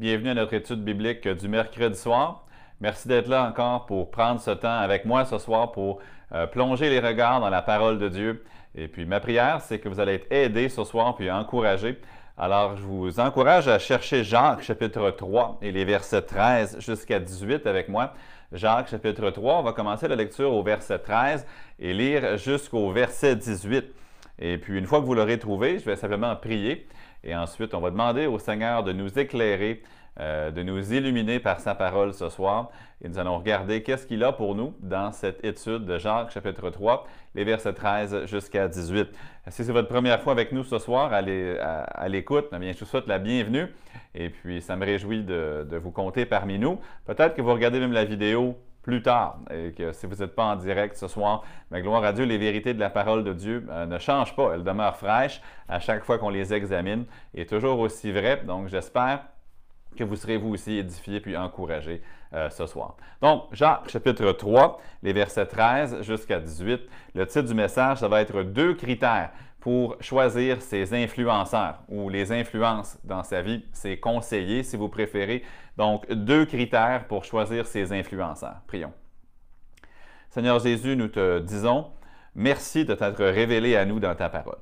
Bienvenue à notre étude biblique du mercredi soir. Merci d'être là encore pour prendre ce temps avec moi ce soir pour euh, plonger les regards dans la parole de Dieu. Et puis ma prière, c'est que vous allez être aidés ce soir puis encouragés. Alors je vous encourage à chercher Jacques chapitre 3 et les versets 13 jusqu'à 18 avec moi. Jacques chapitre 3, on va commencer la lecture au verset 13 et lire jusqu'au verset 18. Et puis une fois que vous l'aurez trouvé, je vais simplement prier. Et ensuite, on va demander au Seigneur de nous éclairer, euh, de nous illuminer par sa parole ce soir. Et nous allons regarder qu'est-ce qu'il a pour nous dans cette étude de Jacques chapitre 3, les versets 13 jusqu'à 18. Si c'est votre première fois avec nous ce soir à l'écoute, eh bien, je vous souhaite la bienvenue. Et puis, ça me réjouit de vous compter parmi nous. Peut-être que vous regardez même la vidéo plus tard. Et que si vous n'êtes pas en direct ce soir, mais gloire à Dieu, les vérités de la parole de Dieu euh, ne changent pas. Elles demeurent fraîches à chaque fois qu'on les examine et toujours aussi vraies. Donc, j'espère que vous serez vous aussi édifiés puis encouragés euh, ce soir. Donc, Jacques chapitre 3, les versets 13 jusqu'à 18. Le titre du message, ça va être deux critères pour choisir ses influenceurs ou les influences dans sa vie, ses conseillers si vous préférez. Donc, deux critères pour choisir ses influenceurs. Prions. Seigneur Jésus, nous te disons merci de t'être révélé à nous dans ta parole.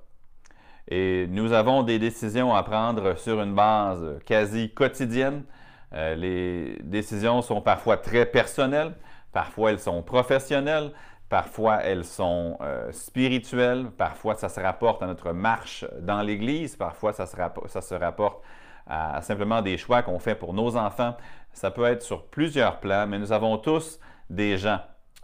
Et nous avons des décisions à prendre sur une base quasi quotidienne. Euh, les décisions sont parfois très personnelles, parfois elles sont professionnelles, Parfois, elles sont euh, spirituelles. Parfois, ça se rapporte à notre marche dans l'Église. Parfois, ça se, ça se rapporte à, simplement des choix qu'on fait pour nos enfants. Ça peut être sur plusieurs plans, mais nous avons tous des gens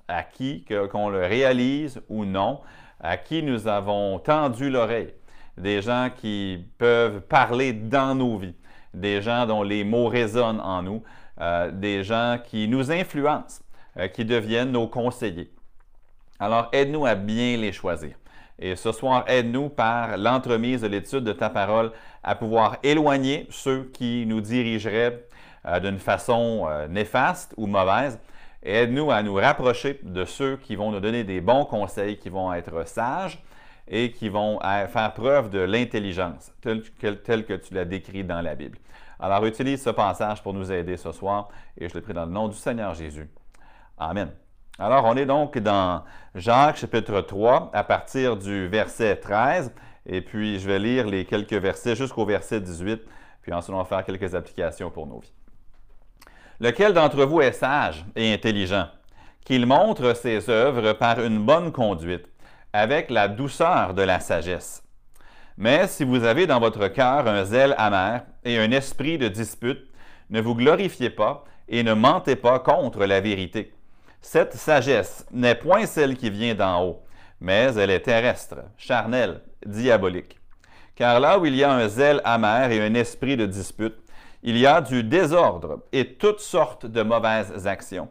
à qui, qu'on le réalise ou non, à qui nous avons tendu l'oreille. Des gens qui peuvent parler dans nos vies. Des gens dont les mots résonnent en nous. Euh, des gens qui nous influencent, euh, qui deviennent nos conseillers. Alors, aide-nous à bien les choisir. Et ce soir, aide-nous par l'entremise de l'étude de ta parole à pouvoir éloigner ceux qui nous dirigeraient euh, d'une façon euh, néfaste ou mauvaise. Aide-nous à nous rapprocher de ceux qui vont nous donner des bons conseils, qui vont être sages et qui vont euh, faire preuve de l'intelligence, telle que tu l'as décrit dans la Bible. Alors, utilise ce passage pour nous aider ce soir et je le prie dans le nom du Seigneur Jésus. Amen. Alors, on est donc dans Jacques chapitre 3 à partir du verset 13, et puis je vais lire les quelques versets jusqu'au verset 18, puis ensuite on va faire quelques applications pour nos vies. Lequel d'entre vous est sage et intelligent, qu'il montre ses œuvres par une bonne conduite, avec la douceur de la sagesse. Mais si vous avez dans votre cœur un zèle amer et un esprit de dispute, ne vous glorifiez pas et ne mentez pas contre la vérité cette sagesse n'est point celle qui vient d'en haut, mais elle est terrestre, charnelle, diabolique. Car là où il y a un zèle amer et un esprit de dispute, il y a du désordre et toutes sortes de mauvaises actions.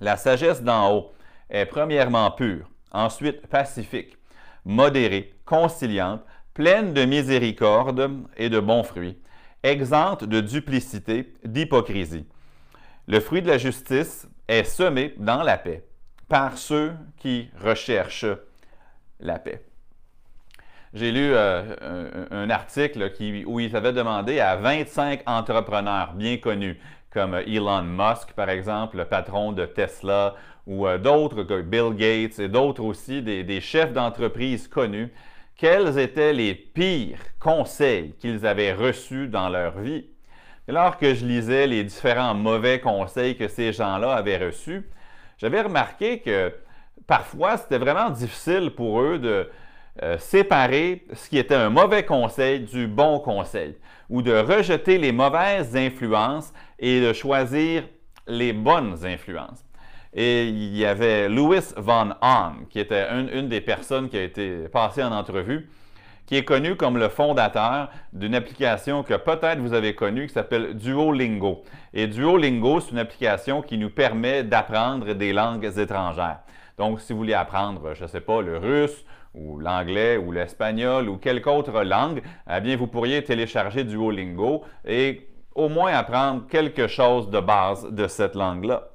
La sagesse d'en haut est premièrement pure, ensuite pacifique, modérée, conciliante, pleine de miséricorde et de bons fruits, exempte de duplicité, d'hypocrisie. Le fruit de la justice est semé dans la paix par ceux qui recherchent la paix. J'ai lu euh, un, article où il avait demandé à 25 entrepreneurs bien connus, comme Elon Musk, par exemple, le patron de Tesla, ou euh, d'autres, Bill Gates et d'autres aussi, des chefs d'entreprise connus, quels étaient les pires conseils qu'ils avaient reçus dans leur vie? Et lors que je lisais les différents mauvais conseils que ces gens-là avaient reçus, j'avais remarqué que parfois c'était vraiment difficile pour eux de euh, séparer ce qui était un mauvais conseil du bon conseil, ou de rejeter les mauvaises influences et de choisir les bonnes influences. Et il y avait Louis Von Hahn, qui était une des personnes qui a été passée en entrevue, qui est connu comme le fondateur d'une application que peut-être vous avez connue qui s'appelle Duolingo. Et Duolingo, c'est une application qui nous permet d'apprendre des langues étrangères. Donc, si vous voulez apprendre, je ne sais pas, le russe ou l'anglais ou l'espagnol ou quelque autre langue, eh bien, vous pourriez télécharger Duolingo et au moins apprendre quelque chose de base de cette langue-là.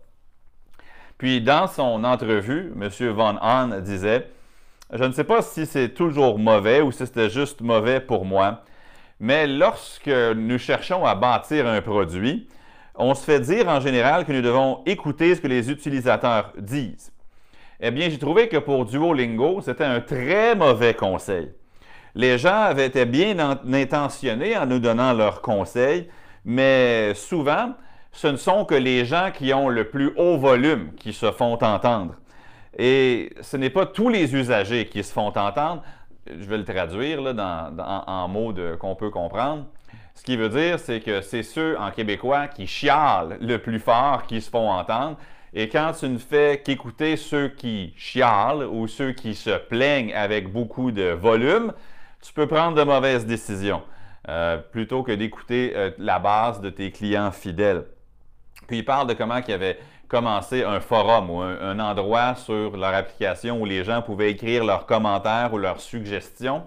Puis, dans son entrevue, M. Von Hahn disait Je ne sais pas si c'est toujours mauvais ou si c'était juste mauvais pour moi, mais lorsque nous cherchons à bâtir un produit, on se fait dire en général que nous devons écouter ce que les utilisateurs disent. Eh bien, j'ai trouvé que pour Duolingo, c'était un très mauvais conseil. Les gens avaient été bien intentionnés en nous donnant leurs conseils, mais souvent, ce ne sont que les gens qui ont le plus haut volume qui se font entendre. Et ce n'est pas tous les usagers qui se font entendre. Je vais le traduire en mots qu'on peut comprendre. Ce qui veut dire, c'est que c'est ceux en québécois qui chialent le plus fort qui se font entendre. Et quand tu ne fais qu'écouter ceux qui chialent ou ceux qui se plaignent avec beaucoup de volume, tu peux prendre de mauvaises décisions euh, plutôt que d'écouter euh, la base de tes clients fidèles. Puis il parle de comment il avait commencé un forum ou un, endroit sur leur application où les gens pouvaient écrire leurs commentaires ou leurs suggestions.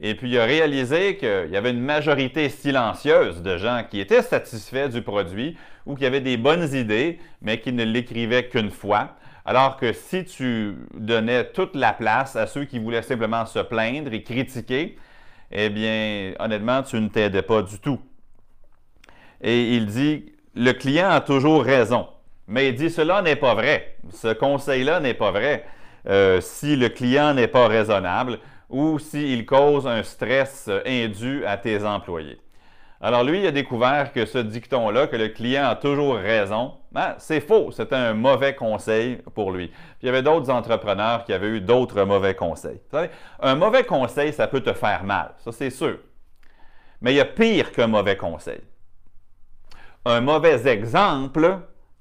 Et puis il a réalisé qu'il y avait une majorité silencieuse de gens qui étaient satisfaits du produit ou qui avaient des bonnes idées, mais qui ne l'écrivaient qu'une fois. Alors que si tu donnais toute la place à ceux qui voulaient simplement se plaindre et critiquer, eh bien, honnêtement, tu ne t'aidais pas du tout. Et il dit, le client a toujours raison. Mais il dit, cela n'est pas vrai. Ce conseil-là n'est pas vrai euh, si le client n'est pas raisonnable ou s'il cause un stress indu à tes employés. Alors lui, il a découvert que ce dicton-là, que le client a toujours raison, ben, c'est faux. C'était un mauvais conseil pour lui. Il y avait d'autres entrepreneurs qui avaient eu d'autres mauvais conseils. Un mauvais conseil, ça peut te faire mal, ça c'est sûr. Mais il y a pire qu'un mauvais conseil. Un mauvais exemple,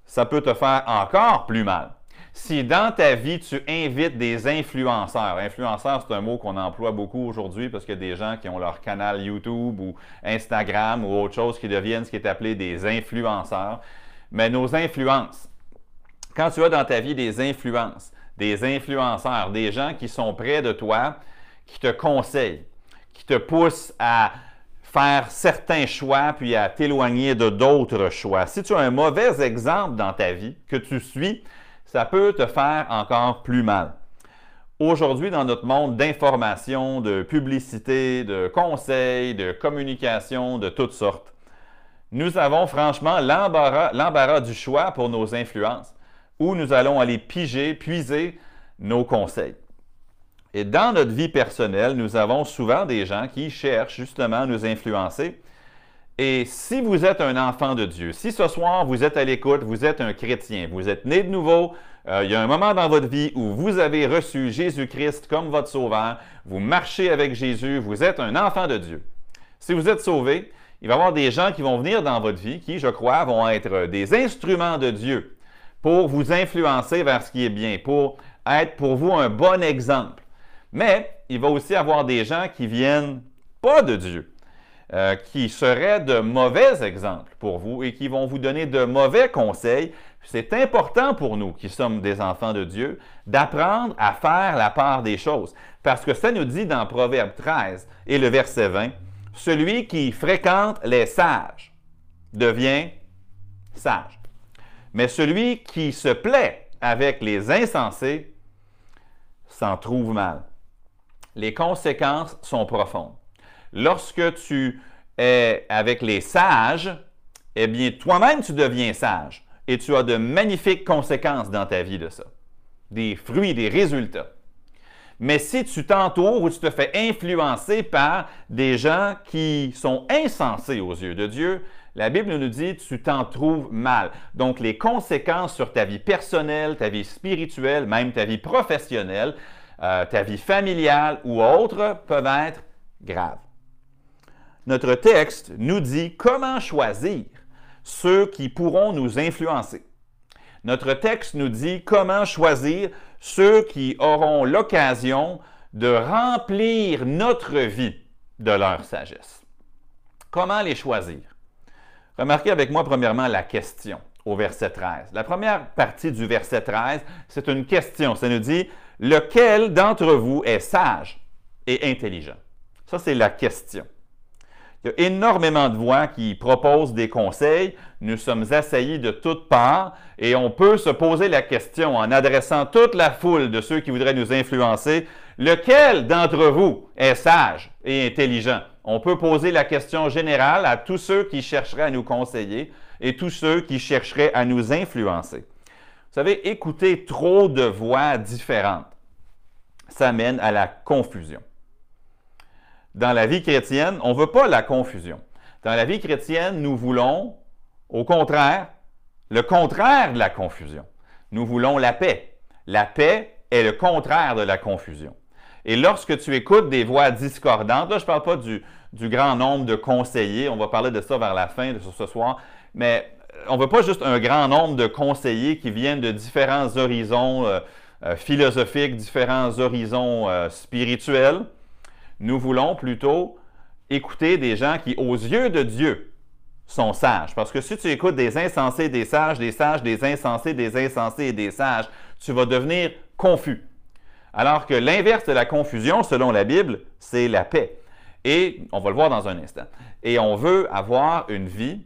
ça peut te faire encore plus mal si dans ta vie, tu invites des influenceurs, influenceurs, c'est un mot qu'on emploie beaucoup aujourd'hui parce qu'il y a des gens qui ont leur canal YouTube ou Instagram ou autre chose qui deviennent ce qui est appelé des influenceurs. Mais nos influences, quand tu as dans ta vie des influences, des influenceurs, des gens qui sont près de toi, qui te conseillent, qui te poussent à faire certains choix puis à t'éloigner de d'autres choix. Si tu as un mauvais exemple dans ta vie que tu suis, ça peut te faire encore plus mal. Aujourd'hui, dans notre monde d'information, de publicité, de conseils, de communication de toutes sortes, nous avons franchement l'embarras du choix pour nos influences, où nous allons aller piger, puiser nos conseils. Et dans notre vie personnelle, nous avons souvent des gens qui cherchent justement à nous influencer et si vous êtes un enfant de Dieu, si ce soir vous êtes à l'écoute, vous êtes un chrétien, vous êtes né de nouveau, euh, il y a un moment dans votre vie où vous avez reçu Jésus-Christ comme votre sauveur, vous marchez avec Jésus, vous êtes un enfant de Dieu. Si vous êtes sauvé, il va y avoir des gens qui vont venir dans votre vie qui, je crois, vont être des instruments de Dieu pour vous influencer vers ce qui est bien, pour être pour vous un bon exemple. Mais il va aussi avoir des gens qui viennent pas de Dieu euh, qui seraient de mauvais exemples pour vous et qui vont vous donner de mauvais conseils. C'est important pour nous qui sommes des enfants de Dieu d'apprendre à faire la part des choses. Parce que ça nous dit dans Proverbe 13 et le verset 20, celui qui fréquente les sages devient sage. Mais celui qui se plaît avec les insensés s'en trouve mal. Les conséquences sont profondes. Lorsque tu es avec les sages, eh bien, toi-même, tu deviens sage et tu as de magnifiques conséquences dans ta vie de ça. Des fruits, des résultats. Mais si tu t'entoures ou tu te fais influencer par des gens qui sont insensés aux yeux de Dieu, la Bible nous dit tu t'en trouves mal. Donc les conséquences sur ta vie personnelle, ta vie spirituelle, même ta vie professionnelle, euh, ta vie familiale ou autre peuvent être graves notre texte nous dit comment choisir ceux qui pourront nous influencer. Notre texte nous dit comment choisir ceux qui auront l'occasion de remplir notre vie de leur sagesse. Comment les choisir? Remarquez avec moi premièrement la question au verset 13. La première partie du verset 13, c'est une question. Ça nous dit, lequel d'entre vous est sage et intelligent? Ça, c'est la question. Il y a énormément de voix qui proposent des conseils. Nous sommes assaillis de toutes parts et on peut se poser la question en adressant toute la foule de ceux qui voudraient nous influencer, lequel d'entre vous est sage et intelligent? On peut poser la question générale à tous ceux qui chercheraient à nous conseiller et tous ceux qui chercheraient à nous influencer. Vous savez, écouter trop de voix différentes, ça mène à la confusion dans la vie chrétienne, on ne veut pas la confusion. Dans la vie chrétienne, nous voulons, au contraire, le contraire de la confusion. Nous voulons la paix. La paix est le contraire de la confusion. Et lorsque tu écoutes des voix discordantes, là, je ne parle pas du, grand nombre de conseillers, on va parler de ça vers la fin de ce soir, mais on ne veut pas juste un grand nombre de conseillers qui viennent de différents horizons euh, euh, philosophiques, différents horizons euh, spirituels. Nous voulons plutôt écouter des gens qui, aux yeux de Dieu, sont sages. Parce que si tu écoutes des insensés, des sages, des sages, des insensés, des insensés et des sages, tu vas devenir confus. Alors que l'inverse de la confusion, selon la Bible, c'est la paix. Et on va le voir dans un instant. Et on veut avoir une vie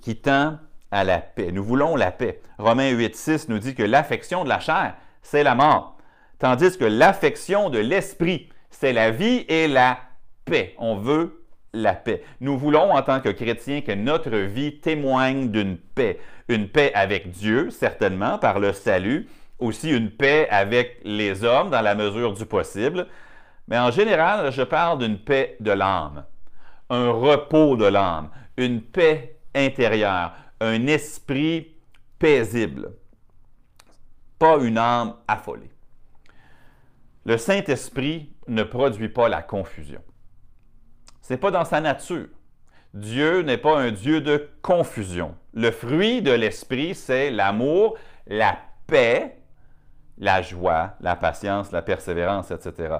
qui tend à la paix. Nous voulons la paix. Romains 8, 6 nous dit que l'affection de la chair, c'est la mort. Tandis que l'affection de l'esprit, c'est la vie et la paix. On veut la paix. Nous voulons, en tant que chrétiens, que notre vie témoigne d'une paix. Une paix avec Dieu, certainement, par le salut. Aussi une paix avec les hommes, dans la mesure du possible. Mais en général, je parle d'une paix de l'âme. Un repos de l'âme. Une paix intérieure. Un esprit paisible. Pas une âme affolée. Le Saint-Esprit ne produit pas la confusion. Ce n'est pas dans sa nature. Dieu n'est pas un Dieu de confusion. Le fruit de l'Esprit, c'est l'amour, la paix, la joie, la patience, la persévérance, etc.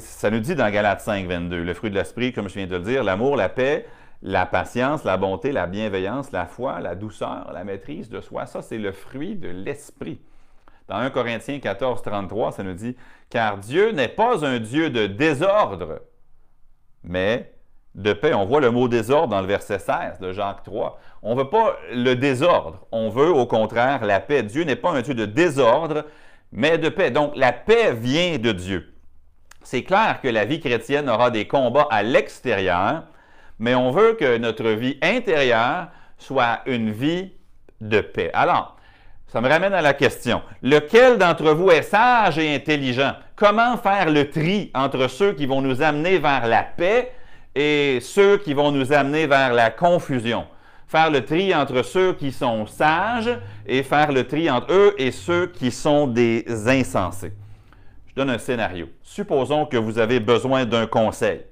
ça nous dit dans Galates 5, 22, le fruit de l'Esprit, comme je viens de le dire, l'amour, la paix, la patience, la bonté, la bienveillance, la foi, la douceur, la maîtrise de soi, ça c'est le fruit de l'Esprit. Dans 1 Corinthiens 14, 33, ça nous dit Car Dieu n'est pas un Dieu de désordre, mais de paix. On voit le mot désordre dans le verset 16 de Jacques 3. On ne veut pas le désordre, on veut au contraire la paix. Dieu n'est pas un Dieu de désordre, mais de paix. Donc la paix vient de Dieu. C'est clair que la vie chrétienne aura des combats à l'extérieur, mais on veut que notre vie intérieure soit une vie de paix. Alors, ça me ramène à la question. Lequel d'entre vous est sage et intelligent? Comment faire le tri entre ceux qui vont nous amener vers la paix et ceux qui vont nous amener vers la confusion? Faire le tri entre ceux qui sont sages et faire le tri entre eux et ceux qui sont des insensés. Je donne un scénario. Supposons que vous avez besoin d'un conseil.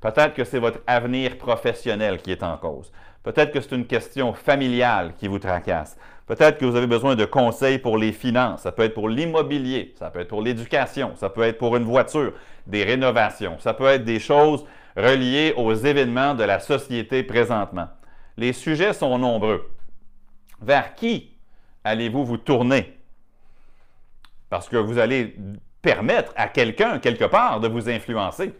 Peut-être que c'est votre avenir professionnel qui est en cause. Peut-être que c'est une question familiale qui vous tracasse. Peut-être que vous avez besoin de conseils pour les finances. Ça peut être pour l'immobilier, ça peut être pour l'éducation, ça peut être pour une voiture, des rénovations, ça peut être des choses reliées aux événements de la société présentement. Les sujets sont nombreux. Vers qui allez-vous vous tourner? Parce que vous allez permettre à quelqu'un, quelque part, de vous influencer.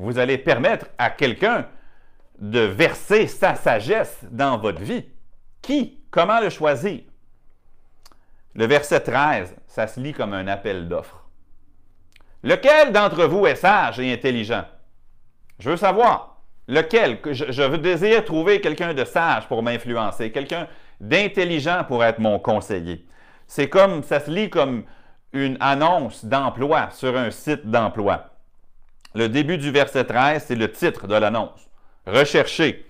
Vous allez permettre à quelqu'un de verser sa sagesse dans votre vie. Qui? Comment le choisir? Le verset 13, ça se lit comme un appel d'offre. Lequel d'entre vous est sage et intelligent? Je veux savoir. Lequel? Je, je veux désire trouver quelqu'un de sage pour m'influencer, quelqu'un d'intelligent pour être mon conseiller. C'est comme, ça se lit comme une annonce d'emploi sur un site d'emploi. Le début du verset 13, c'est le titre de l'annonce. Rechercher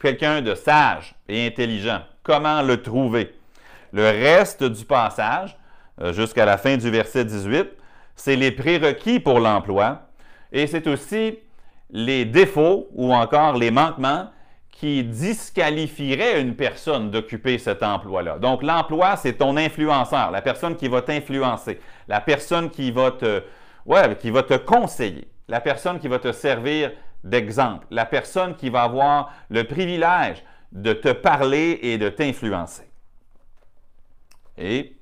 quelqu'un de sage et intelligent comment le trouver? Le reste du passage, euh, jusqu'à la fin du verset 18, c'est les prérequis pour l'emploi et c'est aussi les défauts ou encore les manquements qui disqualifieraient une personne d'occuper cet emploi-là. Donc l'emploi, c'est ton influenceur, la personne qui va t'influencer, la personne qui va te, Ouais, qui va te conseiller, la personne qui va te servir d'exemple, la personne qui va avoir le privilège de te parler et de t'influencer. Et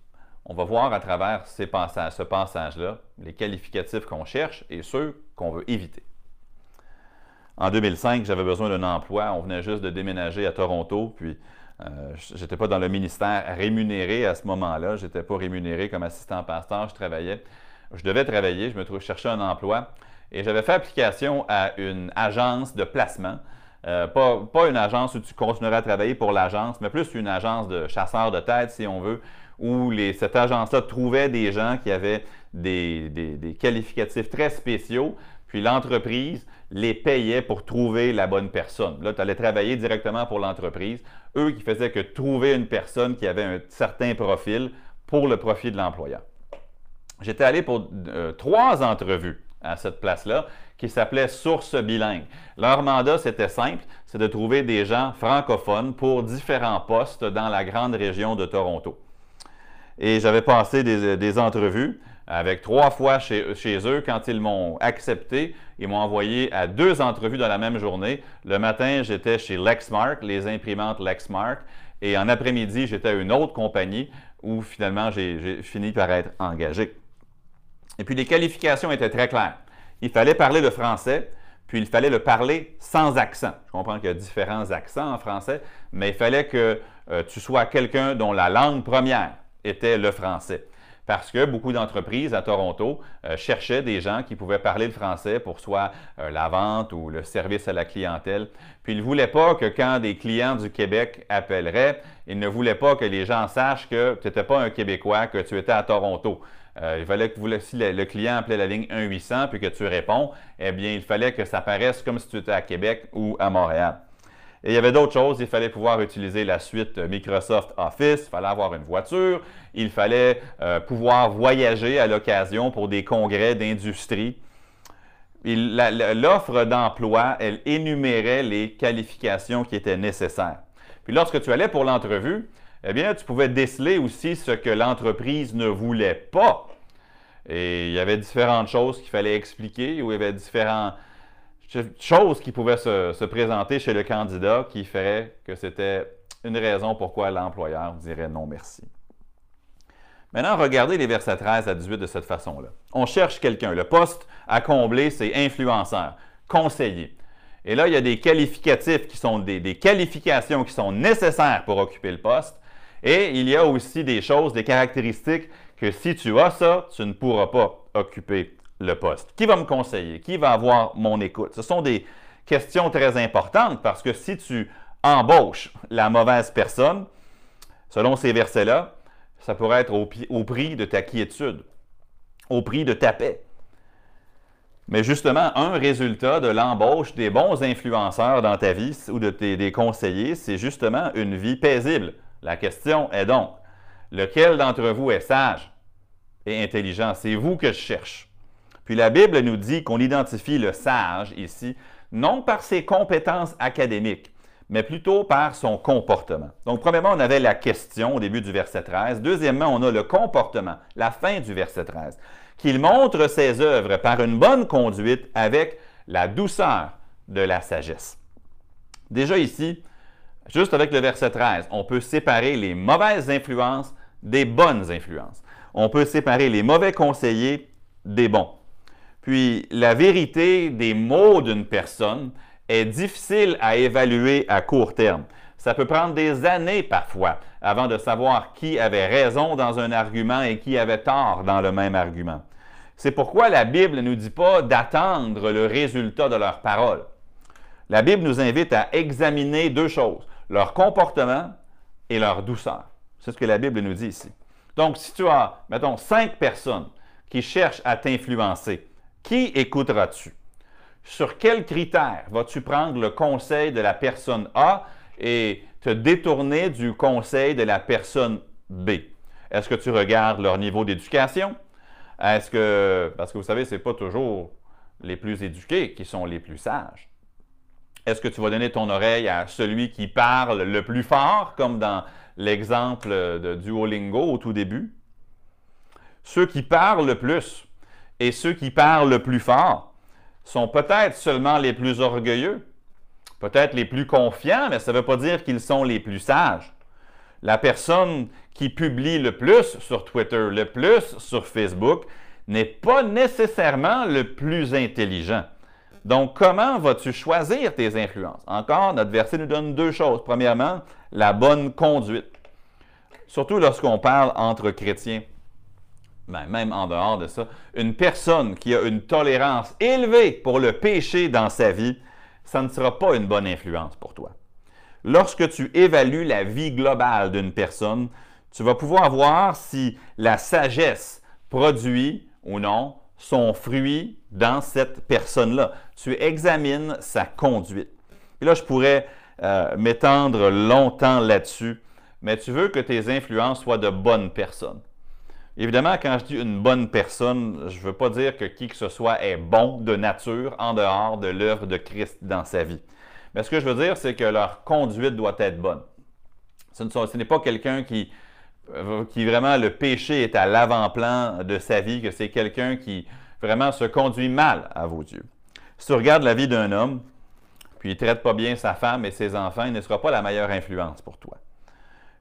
on va voir à travers ces passages, ce passage-là les qualificatifs qu'on cherche et ceux qu'on veut éviter. En 2005, j'avais besoin d'un emploi. On venait juste de déménager à Toronto, puis euh, je n'étais pas dans le ministère rémunéré à ce moment-là. Je n'étais pas rémunéré comme assistant pasteur. Je travaillais. Je devais travailler. Je me trouvais chercher un emploi. Et j'avais fait application à une agence de placement. Euh, pas, une agence où tu continuerais à travailler pour l'agence, mais plus une agence de chasseurs de tête, si on veut, où cette agence-là trouvait des gens qui avaient des qualificatifs très spéciaux, puis l'entreprise les payait pour trouver la bonne personne. Là, tu allais travailler directement pour l'entreprise. Eux qui faisaient que trouver une personne qui avait un certain profil pour le profit de l'employeur. J'étais allé pour euh, trois entrevues à cette place-là qui s'appelait Source bilingue. Leur mandat, c'était simple, c'est de trouver des gens francophones pour différents postes dans la grande région de Toronto. Et j'avais passé des entrevues avec trois fois chez, eux. Quand ils m'ont accepté, ils m'ont envoyé à deux entrevues dans la même journée. Le matin, j'étais chez Lexmark, les imprimantes Lexmark, et en après-midi, j'étais à une autre compagnie où finalement j'ai fini par être engagé. Et puis les qualifications étaient très claires. Il fallait parler le français, puis il fallait le parler sans accent. Je comprends qu'il y a différents accents en français, mais il fallait que euh, tu sois quelqu'un dont la langue première était le français parce que beaucoup d'entreprises à Toronto euh, cherchaient des gens qui pouvaient parler le français pour soit euh, la vente ou le service à la clientèle. Puis ils ne voulaient pas que quand des clients du Québec appelleraient, ils ne voulaient pas que les gens sachent que tu n'étais pas un Québécois, que tu étais à Toronto. Euh, il fallait que si le, client appelait la ligne 1-800 puis que tu réponds, eh bien, il fallait que ça paraisse comme si tu étais à Québec ou à Montréal. Et il y avait d'autres choses. Il fallait pouvoir utiliser la suite Microsoft Office, il fallait avoir une voiture, il fallait euh, pouvoir voyager à l'occasion pour des congrès d'industrie. L'offre d'emploi, elle énumérait les qualifications qui étaient nécessaires. Puis lorsque tu allais pour l'entrevue, eh bien, tu pouvais déceler aussi ce que l'entreprise ne voulait pas. Et il y avait différentes choses qu'il fallait expliquer, ou il y avait différents chose qui pouvait se, présenter chez le candidat qui ferait que c'était une raison pourquoi l'employeur dirait non merci. Maintenant, regardez les versets 13 à 18 de cette façon-là. On cherche quelqu'un. Le poste à combler, c'est influenceur, conseiller. Et là, il y a des qualificatifs qui sont des, qualifications qui sont nécessaires pour occuper le poste. Et il y a aussi des choses, des caractéristiques que si tu as ça, tu ne pourras pas occuper le poste? Qui va me conseiller? Qui va avoir mon écoute? Ce sont des questions très importantes parce que si tu embauches la mauvaise personne, selon ces versets-là, ça pourrait être au, prix de ta quiétude, au prix de ta paix. Mais justement, un résultat de l'embauche des bons influenceurs dans ta vie ou de tes des conseillers, c'est justement une vie paisible. La question est donc, lequel d'entre vous est sage et intelligent? C'est vous que je cherche. Puis la Bible nous dit qu'on identifie le sage ici, non par ses compétences académiques, mais plutôt par son comportement. Donc, premièrement, on avait la question au début du verset 13. Deuxièmement, on a le comportement, la fin du verset 13, qu'il montre ses œuvres par une bonne conduite avec la douceur de la sagesse. Déjà ici, juste avec le verset 13, on peut séparer les mauvaises influences des bonnes influences. On peut séparer les mauvais conseillers des bons. Puis la vérité des mots d'une personne est difficile à évaluer à court terme. Ça peut prendre des années parfois avant de savoir qui avait raison dans un argument et qui avait tort dans le même argument. C'est pourquoi la Bible ne nous dit pas d'attendre le résultat de leurs paroles. La Bible nous invite à examiner deux choses, leur comportement et leur douceur. C'est ce que la Bible nous dit ici. Donc, si tu as, mettons, cinq personnes qui cherchent à t'influencer, qui écouteras-tu? Sur quels critères vas-tu prendre le conseil de la personne A et te détourner du conseil de la personne B? Est-ce que tu regardes leur niveau d'éducation? Est-ce que, parce que vous savez, ce n'est pas toujours les plus éduqués qui sont les plus sages. Est-ce que tu vas donner ton oreille à celui qui parle le plus fort, comme dans l'exemple de Duolingo au tout début? Ceux qui parlent le plus, et ceux qui parlent le plus fort sont peut-être seulement les plus orgueilleux, peut-être les plus confiants, mais ça ne veut pas dire qu'ils sont les plus sages. La personne qui publie le plus sur Twitter, le plus sur Facebook, n'est pas nécessairement le plus intelligent. Donc, comment vas-tu choisir tes influences? Encore, notre verset nous donne deux choses. Premièrement, la bonne conduite. Surtout lorsqu'on parle entre chrétiens. Ben, même en dehors de ça, une personne qui a une tolérance élevée pour le péché dans sa vie, ça ne sera pas une bonne influence pour toi. Lorsque tu évalues la vie globale d'une personne, tu vas pouvoir voir si la sagesse produit ou non son fruit dans cette personne-là. Tu examines sa conduite. Et là, je pourrais euh, m'étendre longtemps là-dessus, mais tu veux que tes influences soient de bonnes personnes. Évidemment, quand je dis une bonne personne, je ne veux pas dire que qui que ce soit est bon de nature en dehors de l'œuvre de Christ dans sa vie. Mais ce que je veux dire, c'est que leur conduite doit être bonne. Ce n'est pas quelqu'un qui, qui vraiment le péché est à l'avant-plan de sa vie, que c'est quelqu'un qui vraiment se conduit mal à vos yeux. Si tu regardes la vie d'un homme, puis il ne traite pas bien sa femme et ses enfants, il ne sera pas la meilleure influence pour toi.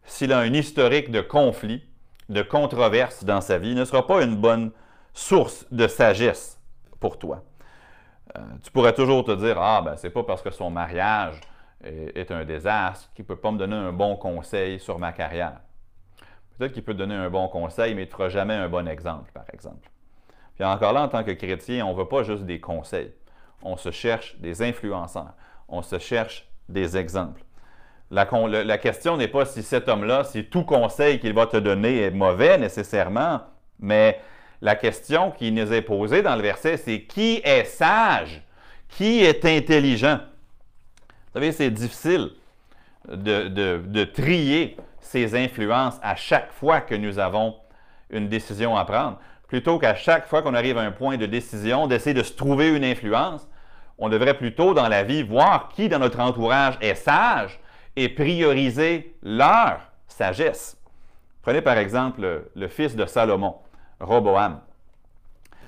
S'il a un historique de conflit, de controverse dans sa vie ne sera pas une bonne source de sagesse pour toi. Euh, tu pourrais toujours te dire Ah, ben, c'est pas parce que son mariage est, un désastre qu'il ne peut pas me donner un bon conseil sur ma carrière. Peut-être qu'il peut te donner un bon conseil, mais il ne fera jamais un bon exemple, par exemple. Puis encore là, en tant que chrétien, on ne veut pas juste des conseils. On se cherche des influenceurs. On se cherche des exemples. La, question n'est pas si cet homme-là, si tout conseil qu'il va te donner est mauvais nécessairement, mais la question qui nous est posée dans le verset, c'est qui est sage? Qui est intelligent? Vous savez, c'est difficile de, de, trier ces influences à chaque fois que nous avons une décision à prendre. Plutôt qu'à chaque fois qu'on arrive à un point de décision, d'essayer de se trouver une influence, on devrait plutôt dans la vie voir qui dans notre entourage est sage et prioriser leur sagesse. Prenez par exemple le, fils de Salomon, Roboam.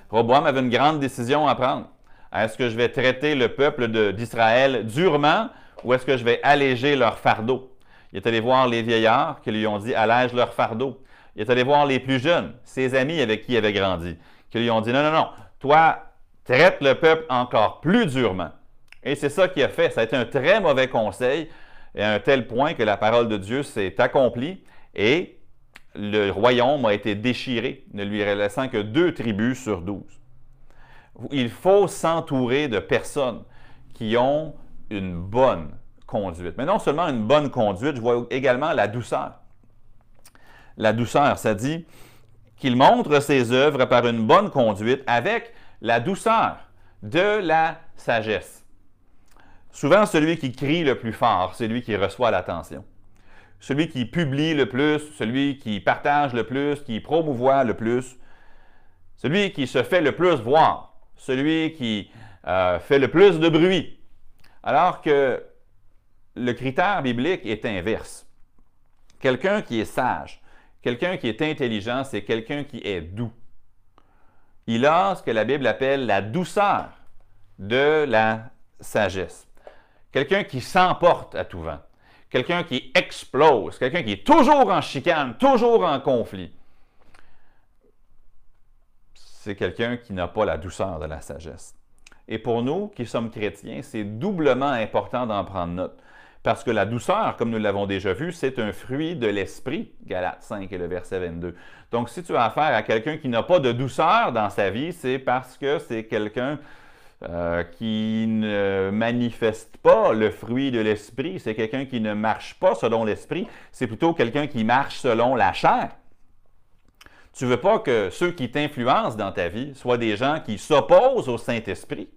Roboam avait une grande décision à prendre. Est-ce que je vais traiter le peuple d'Israël durement ou est-ce que je vais alléger leur fardeau? Il est allé voir les vieillards qui lui ont dit allège leur fardeau. Il est allé voir les plus jeunes, ses amis avec qui il avait grandi, qui lui ont dit non, non, non, toi, traite le peuple encore plus durement. Et c'est ça qu'il a fait. Ça a été un très mauvais conseil et à un tel point que la parole de Dieu s'est accomplie et le royaume a été déchiré, ne lui laissant que deux tribus sur douze. Il faut s'entourer de personnes qui ont une bonne conduite. Mais non seulement une bonne conduite, je vois également la douceur. La douceur, ça dit qu'il montre ses œuvres par une bonne conduite avec la douceur de la sagesse. Souvent, celui qui crie le plus fort, c'est lui qui reçoit l'attention. Celui qui publie le plus, celui qui partage le plus, qui promouvoit le plus, celui qui se fait le plus voir, celui qui euh, fait le plus de bruit. Alors que le critère biblique est inverse. Quelqu'un qui est sage, quelqu'un qui est intelligent, c'est quelqu'un qui est doux. Il a ce que la Bible appelle la douceur de la sagesse. Quelqu'un qui s'emporte à tout vent. Quelqu'un qui explose. Quelqu'un qui est toujours en chicane, toujours en conflit. C'est quelqu'un qui n'a pas la douceur de la sagesse. Et pour nous qui sommes chrétiens, c'est doublement important d'en prendre note. Parce que la douceur, comme nous l'avons déjà vu, c'est un fruit de l'esprit, Galates 5 et le verset 22. Donc, si tu as affaire à quelqu'un qui n'a pas de douceur dans sa vie, c'est parce que c'est quelqu'un euh, qui ne manifeste pas le fruit de l'esprit, c'est quelqu'un qui ne marche pas selon l'esprit, c'est plutôt quelqu'un qui marche selon la chair. Tu ne veux pas que ceux qui t'influencent dans ta vie soient des gens qui s'opposent au Saint-Esprit?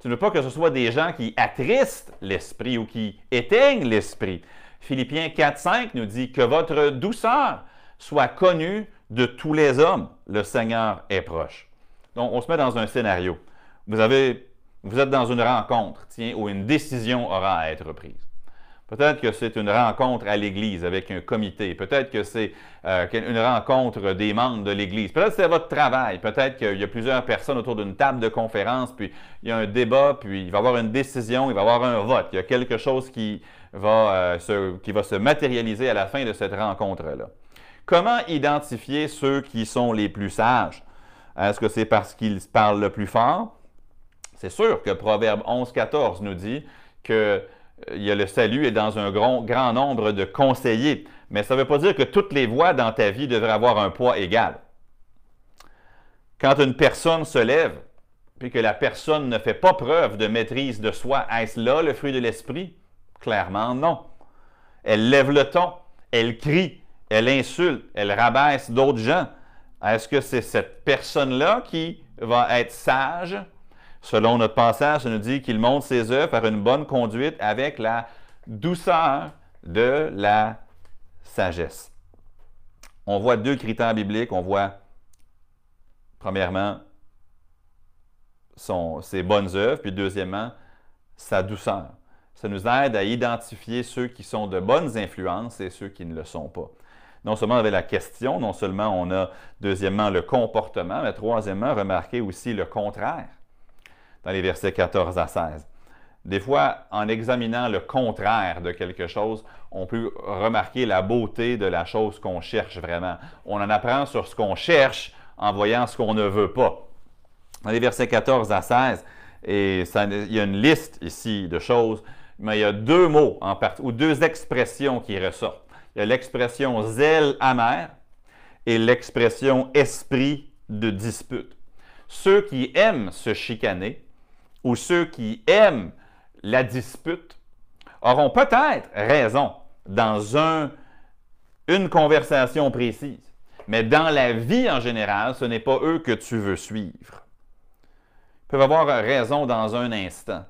Tu ne veux pas que ce soit des gens qui attristent l'esprit ou qui éteignent l'esprit. Philippiens 4.5 nous dit que votre douceur soit connue de tous les hommes. Le Seigneur est proche. Donc, on se met dans un scénario. Vous, êtes dans une rencontre où une décision aura à être prise. Peut-être que c'est une rencontre à l'Église avec un comité. Peut-être que c'est euh, une rencontre des membres de l'Église. Peut-être que c'est votre travail. Peut-être qu'il y a plusieurs personnes autour d'une table de conférence, puis il y a un débat, puis il va y avoir une décision, il va y avoir un vote. Il y a quelque chose qui va, euh, se, qui va se matérialiser à la fin de cette rencontre-là. Comment identifier ceux qui sont les plus sages? Est-ce que c'est parce qu'ils parlent le plus fort? C'est sûr que Proverbe 11, 14 nous dit que il y a le salut et dans un grand, grand nombre de conseillers. Mais ça ne veut pas dire que toutes les voix dans ta vie devraient avoir un poids égal. Quand une personne se lève, puis que la personne ne fait pas preuve de maîtrise de soi, est-ce là le fruit de l'esprit? Clairement non. Elle lève le ton, elle crie, elle insulte, elle rabaisse d'autres gens. Est-ce que c'est cette personne-là qui va être sage Selon notre passage, ça nous dit qu'il montre ses œuvres par une bonne conduite avec la douceur de la sagesse. On voit deux critères bibliques. On voit, premièrement, ses bonnes œuvres, puis deuxièmement, sa douceur. Ça nous aide à identifier ceux qui sont de bonnes influences et ceux qui ne le sont pas. Non seulement avec la question, non seulement on a deuxièmement le comportement, mais troisièmement, remarquez aussi le contraire dans les versets 14 à 16. Des fois, en examinant le contraire de quelque chose, on peut remarquer la beauté de la chose qu'on cherche vraiment. On en apprend sur ce qu'on cherche en voyant ce qu'on ne veut pas. Dans les versets 14 à 16, et il y a une liste ici de choses, mais il y a deux mots ou deux expressions qui ressortent. Il y a l'expression zèle amer et l'expression esprit de dispute. Ceux qui aiment se chicaner ou ceux qui aiment la dispute auront peut-être raison dans un, une conversation précise, mais dans la vie en général, ce n'est pas eux que tu veux suivre. Ils peuvent avoir raison dans un instant,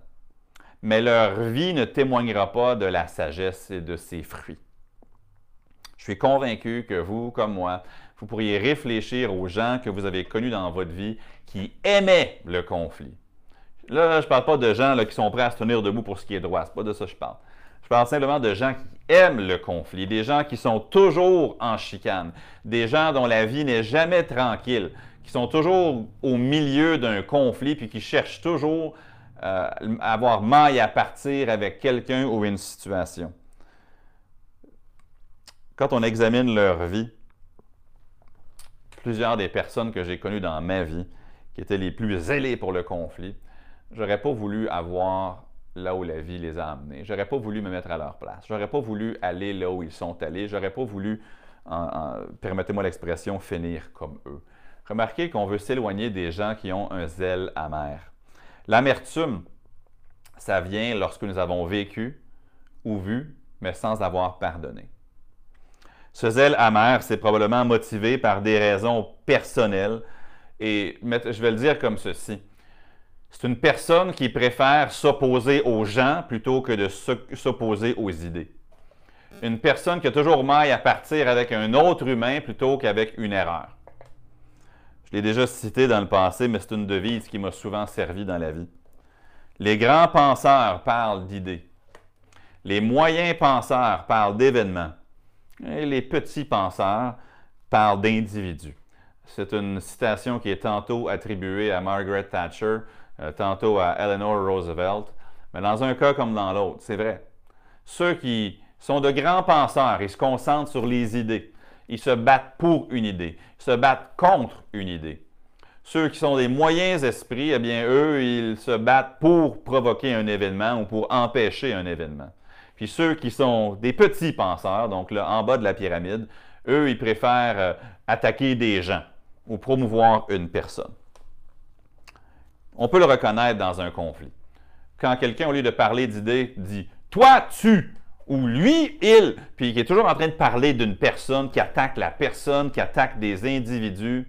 mais leur vie ne témoignera pas de la sagesse et de ses fruits. Je suis convaincu que vous, comme moi, vous pourriez réfléchir aux gens que vous avez connus dans votre vie qui aimaient le conflit, Là, je ne parle pas de gens qui sont prêts à se tenir debout pour ce qui est droit. Ce n'est pas de ça que je parle. Je parle simplement de gens qui aiment le conflit, des gens qui sont toujours en chicane, des gens dont la vie n'est jamais tranquille, qui sont toujours au milieu d'un conflit puis qui cherchent toujours euh, à avoir maille à partir avec quelqu'un ou une situation. Quand on examine leur vie, plusieurs des personnes que j'ai connues dans ma vie, qui étaient les plus zélées pour le conflit, j'aurais pas voulu avoir là où la vie les a amenés. J'aurais pas voulu me mettre à leur place. J'aurais pas voulu aller là où ils sont allés. J'aurais pas voulu, permettez-moi l'expression, finir comme eux. Remarquez qu'on veut s'éloigner des gens qui ont un zèle amer. L'amertume, ça vient lorsque nous avons vécu ou vu, mais sans avoir pardonné. Ce zèle amer, c'est probablement motivé par des raisons personnelles. Et je vais le dire comme ceci. C'est une personne qui préfère s'opposer aux gens plutôt que de s'opposer aux idées. Une personne qui a toujours maille à partir avec un autre humain plutôt qu'avec une erreur. Je l'ai déjà cité dans le passé, mais c'est une devise qui m'a souvent servi dans la vie. Les grands penseurs parlent d'idées. Les moyens penseurs parlent d'événements. Et les petits penseurs parlent d'individus. C'est une citation qui est tantôt attribuée à Margaret Thatcher, euh, tantôt à Eleanor Roosevelt. Mais dans un cas comme dans l'autre, c'est vrai. Ceux qui sont de grands penseurs, ils se concentrent sur les idées. Ils se battent pour une idée. Ils se battent contre une idée. Ceux qui sont des moyens esprits, eh bien, eux, ils se battent pour provoquer un événement ou pour empêcher un événement. Puis ceux qui sont des petits penseurs, donc là, en bas de la pyramide, eux, ils préfèrent euh, attaquer des gens ou promouvoir une personne. On peut le reconnaître dans un conflit. Quand quelqu'un, au lieu de parler d'idées, dit Toi, tu ou lui, il, puis qui est toujours en train de parler d'une personne qui attaque la personne, qui attaque des individus,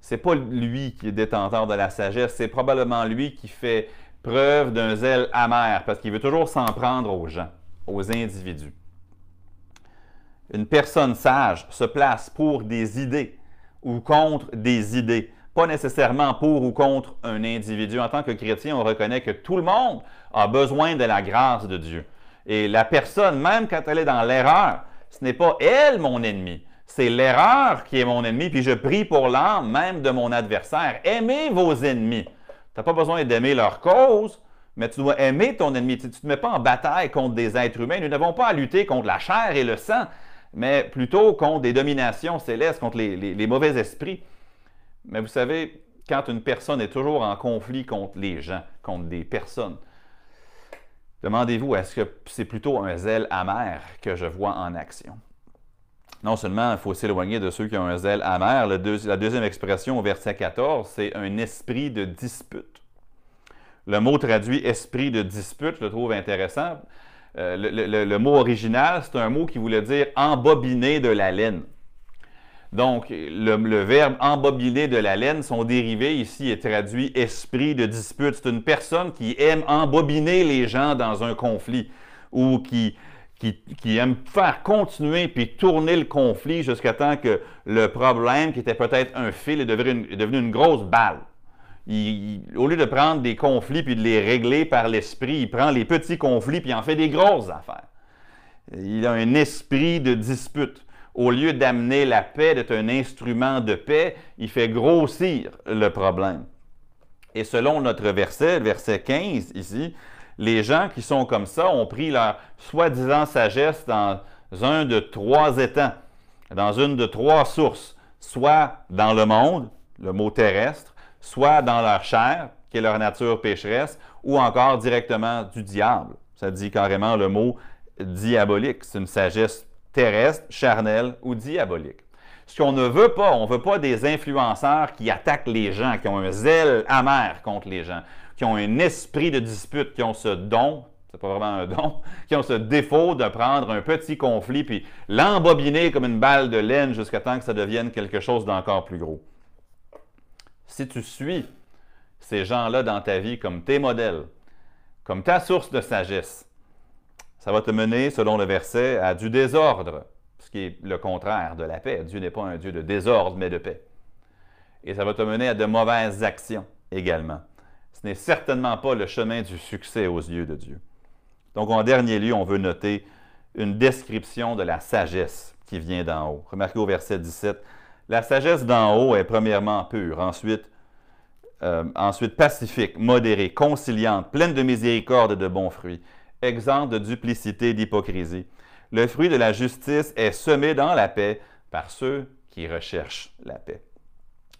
c'est pas lui qui est détenteur de la sagesse, c'est probablement lui qui fait preuve d'un zèle amer parce qu'il veut toujours s'en prendre aux gens, aux individus. Une personne sage se place pour des idées ou contre des idées pas nécessairement pour ou contre un individu. En tant que chrétien, on reconnaît que tout le monde a besoin de la grâce de Dieu. Et la personne, même quand elle est dans l'erreur, ce n'est pas elle mon ennemi. C'est l'erreur qui est mon ennemi, puis je prie pour l'âme même de mon adversaire. Aimez vos ennemis. Tu n'as pas besoin d'aimer leur cause, mais tu dois aimer ton ennemi. Tu ne te mets pas en bataille contre des êtres humains. Nous n'avons pas à lutter contre la chair et le sang, mais plutôt contre des dominations célestes, contre les, les mauvais esprits. Mais vous savez, quand une personne est toujours en conflit contre les gens, contre des personnes, demandez-vous, est-ce que c'est plutôt un zèle amer que je vois en action? Non seulement il faut s'éloigner de ceux qui ont un zèle amer, la deuxième expression au verset 14, c'est un esprit de dispute. Le mot traduit esprit de dispute, je le trouve intéressant. Euh, le, mot original, c'est un mot qui voulait dire embobiner de la laine. Donc, le, verbe embobiner de la laine, son dérivé ici est traduit esprit de dispute. C'est une personne qui aime embobiner les gens dans un conflit ou qui, aime faire continuer puis tourner le conflit jusqu'à temps que le problème, qui était peut-être un fil, est devenu est devenu une grosse balle au lieu de prendre des conflits puis de les régler par l'esprit, il prend les petits conflits puis en fait des grosses affaires. Il a un esprit de dispute. Au lieu d'amener la paix, d'être un instrument de paix, il fait grossir le problème. Et selon notre verset, verset 15 ici, les gens qui sont comme ça ont pris leur soi-disant sagesse dans un de trois étangs, dans une de trois sources, soit dans le monde, le mot terrestre, soit dans leur chair, qui est leur nature pécheresse, ou encore directement du diable. Ça dit carrément le mot diabolique. C'est une sagesse terrestre, charnelle ou diabolique. Ce qu'on ne veut pas, on ne veut pas des influenceurs qui attaquent les gens, qui ont un zèle amer contre les gens, qui ont un esprit de dispute, qui ont ce don, c'est pas vraiment un don, qui ont ce défaut de prendre un petit conflit puis l'embobiner comme une balle de laine jusqu'à temps que ça devienne quelque chose d'encore plus gros si tu suis ces gens-là dans ta vie comme tes modèles, comme ta source de sagesse, ça va te mener, selon le verset, à du désordre, ce qui est le contraire de la paix. Dieu n'est pas un Dieu de désordre, mais de paix. Et ça va te mener à de mauvaises actions également. Ce n'est certainement pas le chemin du succès aux yeux de Dieu. Donc, en dernier lieu, on veut noter une description de la sagesse qui vient d'en haut. Remarquez au verset 17, la sagesse d'en haut est premièrement pure, ensuite, euh, ensuite pacifique, modérée, conciliante, pleine de miséricorde et de bons fruits, exempte de duplicité et d'hypocrisie. Le fruit de la justice est semé dans la paix par ceux qui recherchent la paix.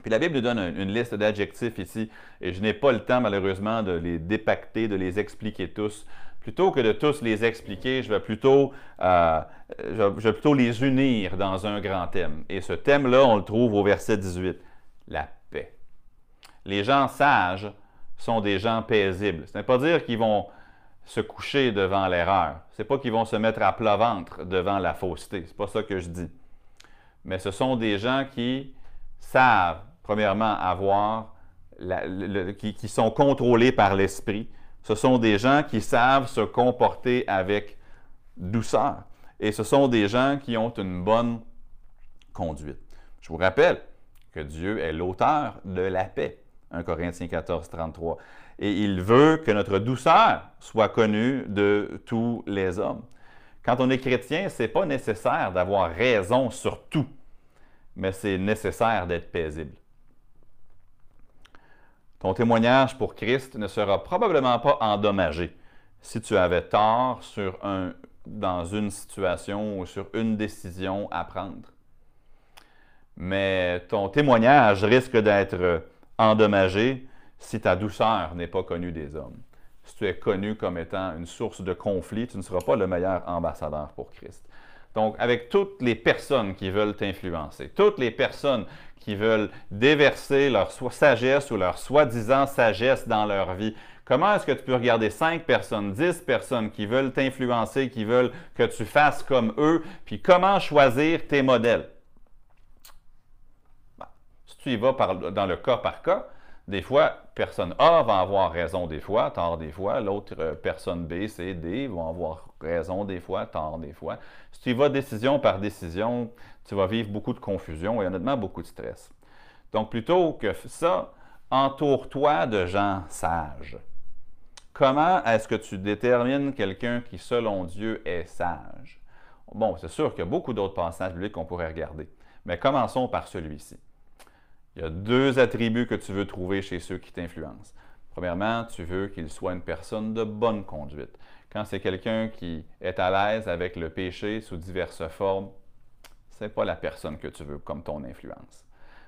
Puis la Bible nous donne une liste d'adjectifs ici, et je n'ai pas le temps malheureusement de les dépacter, de les expliquer tous plutôt que de tous les expliquer, je vais plutôt, euh, je, plutôt les unir dans un grand thème. Et ce thème-là, on le trouve au verset 18, la paix. Les gens sages sont des gens paisibles. Ce n'est pas dire qu'ils vont se coucher devant l'erreur. Ce n'est pas qu'ils vont se mettre à plat ventre devant la fausseté. Ce n'est pas ça que je dis. Mais ce sont des gens qui savent, premièrement, avoir, qui sont contrôlés par l'esprit, ce sont des gens qui savent se comporter avec douceur. Et ce sont des gens qui ont une bonne conduite. Je vous rappelle que Dieu est l'auteur de la paix. 1 Corinthiens 14, 33. Et il veut que notre douceur soit connue de tous les hommes. Quand on est chrétien, ce n'est pas nécessaire d'avoir raison sur tout, mais c'est nécessaire d'être paisible. Ton témoignage pour Christ ne sera probablement pas endommagé si tu avais tort dans une situation ou sur une décision à prendre. Mais ton témoignage risque d'être endommagé si ta douceur n'est pas connue des hommes. Si tu es connu comme étant une source de conflit, tu ne seras pas le meilleur ambassadeur pour Christ. Donc, avec toutes les personnes qui veulent t'influencer, toutes les personnes qui veulent déverser leur sagesse ou leur soi-disant sagesse dans leur vie, comment est-ce que tu peux regarder cinq personnes, dix personnes qui veulent t'influencer, qui veulent que tu fasses comme eux, puis comment choisir tes modèles? Ben, si tu y vas dans le cas par cas, des fois, personne A va avoir raison des fois, tort des fois. L'autre euh, personne B, C, D vont avoir raison des fois, tort des fois. Si tu vas décision par décision, tu vas vivre beaucoup de confusion et honnêtement beaucoup de stress. Donc, plutôt que ça, entoure-toi de gens sages. Comment est-ce que tu détermines quelqu'un qui, selon Dieu, est sage? Bon, c'est sûr qu'il y a beaucoup d'autres passages bibliques qu'on pourrait regarder, mais commençons par celui-ci. Il y a deux attributs que tu veux trouver chez ceux qui t'influencent. Premièrement, tu veux qu'il soit une personne de bonne conduite. Quand c'est quelqu'un qui est à l'aise avec le péché sous diverses formes, ce n'est pas la personne que tu veux comme ton influence.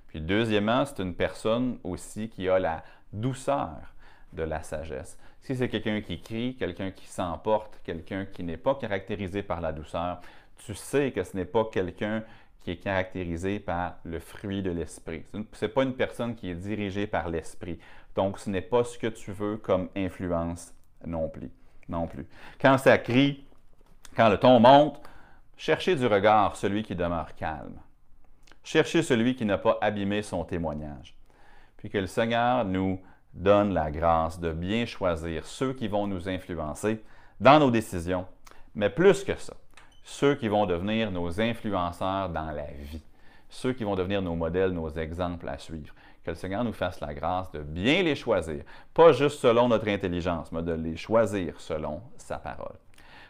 Puis deuxièmement, c'est une personne aussi qui a la douceur de la sagesse. Si c'est quelqu'un qui crie, quelqu'un qui s'emporte, quelqu'un qui n'est pas caractérisé par la douceur, tu sais que ce n'est pas quelqu'un qui est caractérisé par le fruit de l'esprit. Ce n'est pas une personne qui est dirigée par l'esprit. Donc, ce n'est pas ce que tu veux comme influence non plus. Non plus. Quand ça crie, quand le ton monte, cherchez du regard celui qui demeure calme. Cherchez celui qui n'a pas abîmé son témoignage. Puis que le Seigneur nous donne la grâce de bien choisir ceux qui vont nous influencer dans nos décisions, mais plus que ça, ceux qui vont devenir nos influenceurs dans la vie, ceux qui vont devenir nos modèles, nos exemples à suivre. Que le Seigneur nous fasse la grâce de bien les choisir, pas juste selon notre intelligence, mais de les choisir selon sa parole.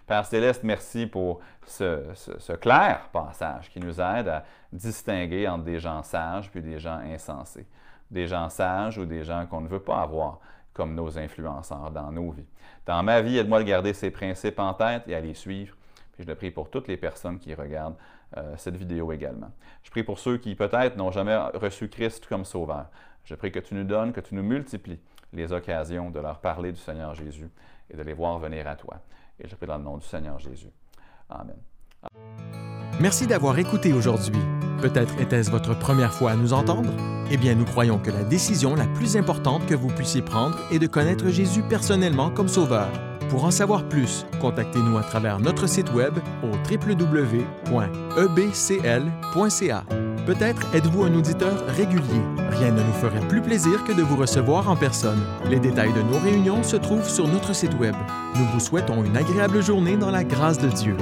Père Céleste, merci pour ce, clair passage qui nous aide à distinguer entre des gens sages puis des gens insensés des gens sages ou des gens qu'on ne veut pas avoir comme nos influenceurs dans nos vies. Dans ma vie, aide-moi à garder ces principes en tête et à les suivre. Puis je le prie pour toutes les personnes qui regardent euh, cette vidéo également. Je prie pour ceux qui peut-être n'ont jamais reçu Christ comme sauveur. Je prie que tu nous donnes, que tu nous multiplies les occasions de leur parler du Seigneur Jésus et de les voir venir à toi. Et je prie dans le nom du Seigneur Jésus. Amen. Merci d'avoir écouté aujourd'hui. Peut-être était-ce votre première fois à nous entendre? Eh bien, nous croyons que la décision la plus importante que vous puissiez prendre est de connaître Jésus personnellement comme Sauveur. Pour en savoir plus, contactez-nous à travers notre site web au www.ebcl.ca. Peut-être êtes-vous un auditeur régulier. Rien ne nous ferait plus plaisir que de vous recevoir en personne. Les détails de nos réunions se trouvent sur notre site web. Nous vous souhaitons une agréable journée dans la grâce de Dieu.